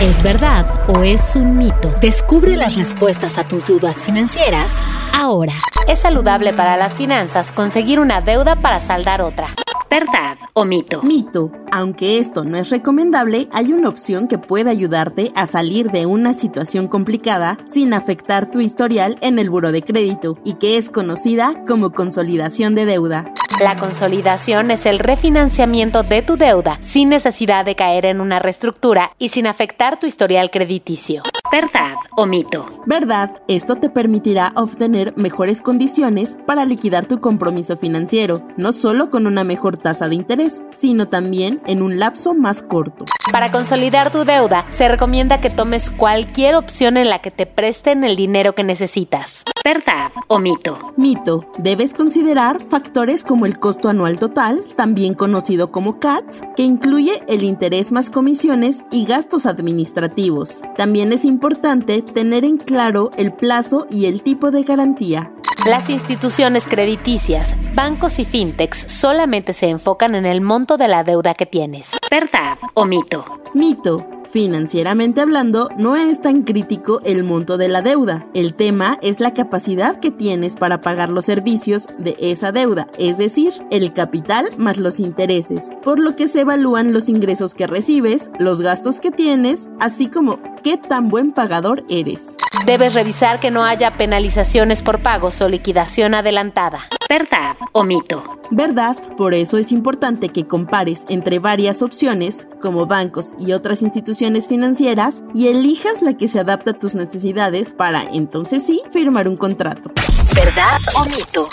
¿Es verdad o es un mito? Descubre las respuestas a tus dudas financieras ahora. Es saludable para las finanzas conseguir una deuda para saldar otra. ¿Verdad o mito? Mito. Aunque esto no es recomendable, hay una opción que puede ayudarte a salir de una situación complicada sin afectar tu historial en el buro de crédito y que es conocida como consolidación de deuda. La consolidación es el refinanciamiento de tu deuda sin necesidad de caer en una reestructura y sin afectar tu historial crediticio. ¿Verdad o mito? Verdad, esto te permitirá obtener mejores condiciones para liquidar tu compromiso financiero, no solo con una mejor tasa de interés, sino también en un lapso más corto. Para consolidar tu deuda, se recomienda que tomes cualquier opción en la que te presten el dinero que necesitas. ¿Verdad o mito? Mito. Debes considerar factores como el costo anual total, también conocido como CAT, que incluye el interés más comisiones y gastos administrativos. También es importante tener en claro el plazo y el tipo de garantía. Las instituciones crediticias, bancos y fintechs solamente se enfocan en el monto de la deuda que tienes. ¿Verdad o mito? Mito. Financieramente hablando, no es tan crítico el monto de la deuda. El tema es la capacidad que tienes para pagar los servicios de esa deuda, es decir, el capital más los intereses, por lo que se evalúan los ingresos que recibes, los gastos que tienes, así como qué tan buen pagador eres. Debes revisar que no haya penalizaciones por pagos o liquidación adelantada. ¿Verdad o mito? ¿Verdad? Por eso es importante que compares entre varias opciones, como bancos y otras instituciones financieras, y elijas la que se adapta a tus necesidades para entonces sí firmar un contrato. ¿Verdad o mito?